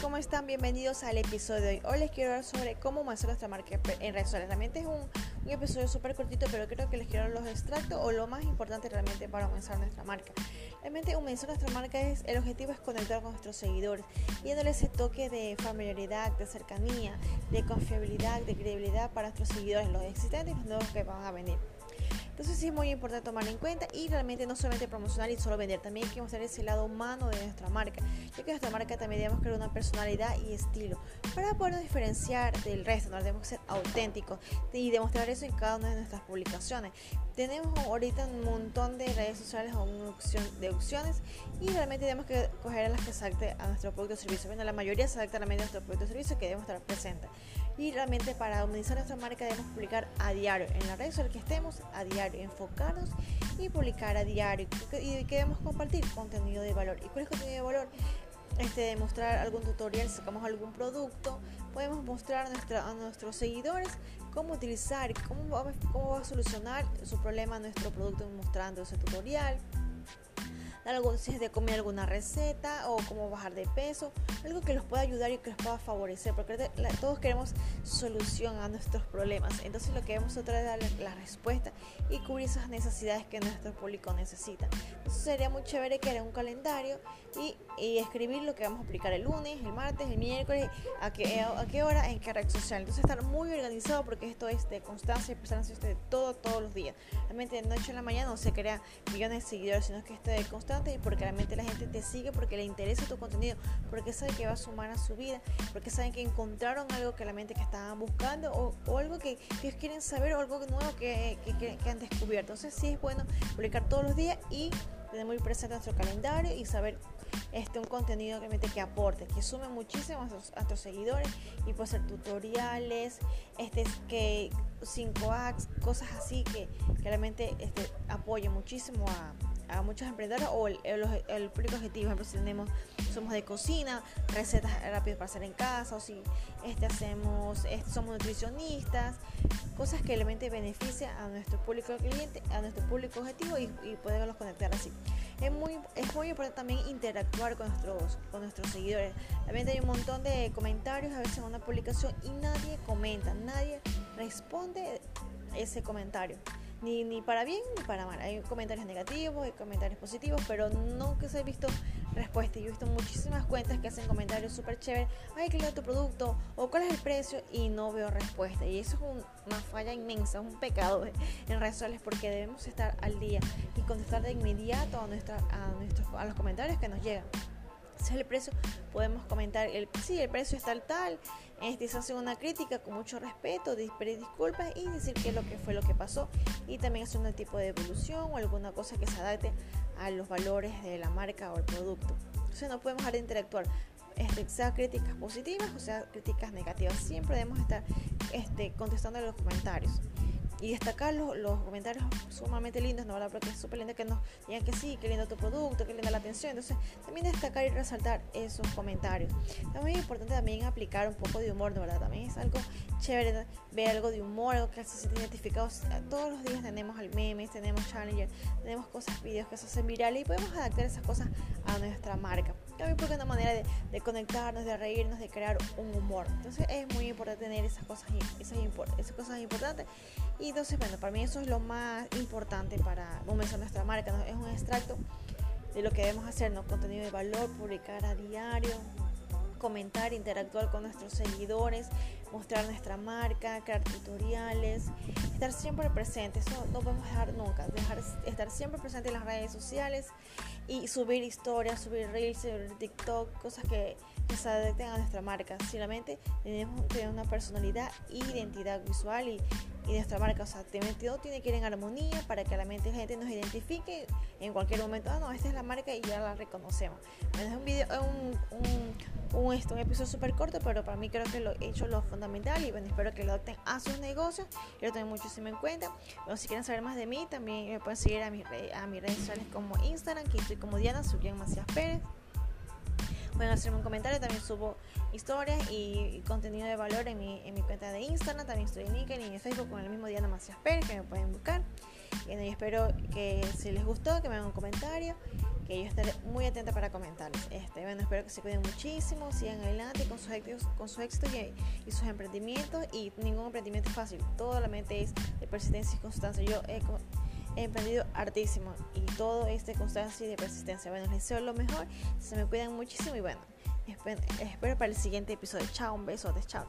¿cómo están? Bienvenidos al episodio de hoy. Hoy les quiero hablar sobre cómo comenzar nuestra marca en redes sociales. Realmente es un, un episodio súper cortito, pero creo que les quiero los extractos o lo más importante realmente para comenzar nuestra marca. Realmente comenzar nuestra marca es, el objetivo es conectar con nuestros seguidores y dándole ese toque de familiaridad, de cercanía, de confiabilidad, de credibilidad para nuestros seguidores, los existentes y los nuevos que van a venir. Entonces sí es muy importante tomar en cuenta y realmente no solamente promocionar y solo vender, también hay que mostrar ese lado humano de nuestra marca, ya que nuestra marca también debemos crear una personalidad y estilo para poder diferenciar del resto, ¿no? debemos ser auténticos y demostrar eso en cada una de nuestras publicaciones. Tenemos ahorita un montón de redes sociales o de opciones y realmente tenemos que coger a las que adapten a nuestro producto o servicio. Bueno, la mayoría se adapta a nuestro producto o servicio que debemos estar presentes. Y realmente para humanizar nuestra marca debemos publicar a diario en la red social que estemos, a diario, enfocarnos y publicar a diario. Y queremos compartir contenido de valor. ¿Y cuál es contenido de valor? Este, mostrar algún tutorial, sacamos algún producto, podemos mostrar a, nuestra, a nuestros seguidores cómo utilizar, cómo va, cómo va a solucionar su problema nuestro producto mostrando ese tutorial algo, si es de comer alguna receta o cómo bajar de peso, algo que los pueda ayudar y que los pueda favorecer, porque todos queremos solución a nuestros problemas. Entonces lo que debemos otra es darle la respuesta y cubrir esas necesidades que nuestro público necesita. Entonces sería muy chévere que un calendario y, escribir lo que vamos a aplicar el lunes, el martes, el miércoles, a qué, a qué hora, en qué red social. Entonces estar muy organizado porque esto es de constancia y persistència de todo, todos los días. Realmente de noche en la mañana no se crea millones de seguidores, sino que esto es de constancia y porque realmente la gente te sigue porque le interesa tu contenido, porque sabe que va a sumar a su vida, porque saben que encontraron algo que la mente que estaban buscando o, algo que, ellos quieren saber o algo nuevo que, que, han descubierto. Entonces sí es bueno publicar todos los días y tener muy presente nuestro calendario y saber este, un contenido que, que aporte, que sume muchísimo a nuestros, seguidores y puede ser tutoriales, este, que 5 acts, cosas así que, que realmente este, apoyen muchísimo a, a muchos emprendedores o el, el, público objetivo. Por ejemplo, si tenemos, somos de cocina, recetas rápidas para hacer en casa, o si este, hacemos, este, somos nutricionistas, cosas que realmente benefician a nuestro público cliente, a nuestro público objetivo y, y poderlos conectar así. Es muy, es muy importante también interactuar con nuestros, con nuestros seguidores. También hay un montón de comentarios a veces en una publicación y nadie comenta, nadie responde ese comentario ni, ni para bien ni para mal. Hay comentarios negativos, hay comentarios positivos, pero nunca se he visto respuesta. Yo he visto muchísimas cuentas que hacen comentarios súper chéveres, ay, qué tu producto, o cuál es el precio, y no veo respuesta. Y eso es una falla inmensa, un pecado en redes sociales, porque debemos estar al día y contestar de inmediato a, nuestra, a, nuestros, a los comentarios que nos llegan es el precio, podemos comentar, el, sí, el precio está tal, este, se hace una crítica con mucho respeto, pedir disculpas y decir qué es lo que fue lo que pasó y también hacer un tipo de evolución o alguna cosa que se adapte a los valores de la marca o el producto. Entonces no podemos dejar de interactuar, este, sea críticas positivas o sea críticas negativas, siempre debemos estar este, contestando los comentarios y destacar los, los, comentarios sumamente lindos, ¿no? La porque es súper lindo que nos digan que sí, que lindo tu producto, que linda la atención. Entonces, también destacar y resaltar esos comentarios. También es importante también aplicar un poco de humor, ¿no? ¿verdad? También es algo chévere ver algo de humor, algo que se siente identificado. Todos los días tenemos al memes, tenemos challenger, tenemos cosas, videos que se hacen virales y podemos adaptar esas cosas a nuestra marca. También porque es una manera de, de conectarnos, de reírnos, de crear un humor. Entonces, es muy importante tener esas cosas, esas, esas cosas importantes. Y entonces, bueno, para mí eso es lo más importante para comenzar nuestra marca. Es un extracto de lo que debemos hacer, ¿no? contenido de valor, publicar a diario, comentar, interactuar con nuestros seguidores, mostrar nuestra marca, crear tutoriales, estar siempre presentes, eso no podemos dejar nunca, dejar estar siempre presente en las redes sociales y subir historias, subir reels, subir TikTok, cosas que, se adapten a nuestra marca. Simplemente tenemos que tener una personalidad e identidad visual y, y nuestra marca, o sea, todo tiene que ir en armonía para que la mente la gente nos identifique en cualquier momento, ah no, esta es la marca y ya la reconocemos. es un video, un, un, un, esto, un episodio súper corto, pero para mí creo que lo he hecho lo fundamental y bueno, espero que lo adopten a sus negocios y lo tengan muchísimo en cuenta. Bueno, si quieren saber más de mí, también me pueden seguir a, mis, a mis redes sociales como Instagram, que estoy como Diana Subián Macías Pérez. Pueden hacerme un comentario, también subo historias y, contenido de valor en mi, en mi, cuenta de Instagram, también estoy en LinkedIn y en Facebook con el mismo Diana Macías Pérez, que me pueden buscar. Y espero que si les gustó, que me hagan un comentario que yo estaré muy atenta para comentarles. Este, bueno, espero que se cuiden muchísimo, sigan adelante con sus éxitos, con sus éxitos y, sus emprendimientos y ningún emprendimiento es fácil, todo la mente es de persistencia y constancia. Yo he, he emprendido hartísimo y todo es de constancia y de persistencia. Bueno, les deseo lo mejor, se me cuidan muchísimo y bueno, espero, espero para el siguiente episodio. Chao, un besote, chao.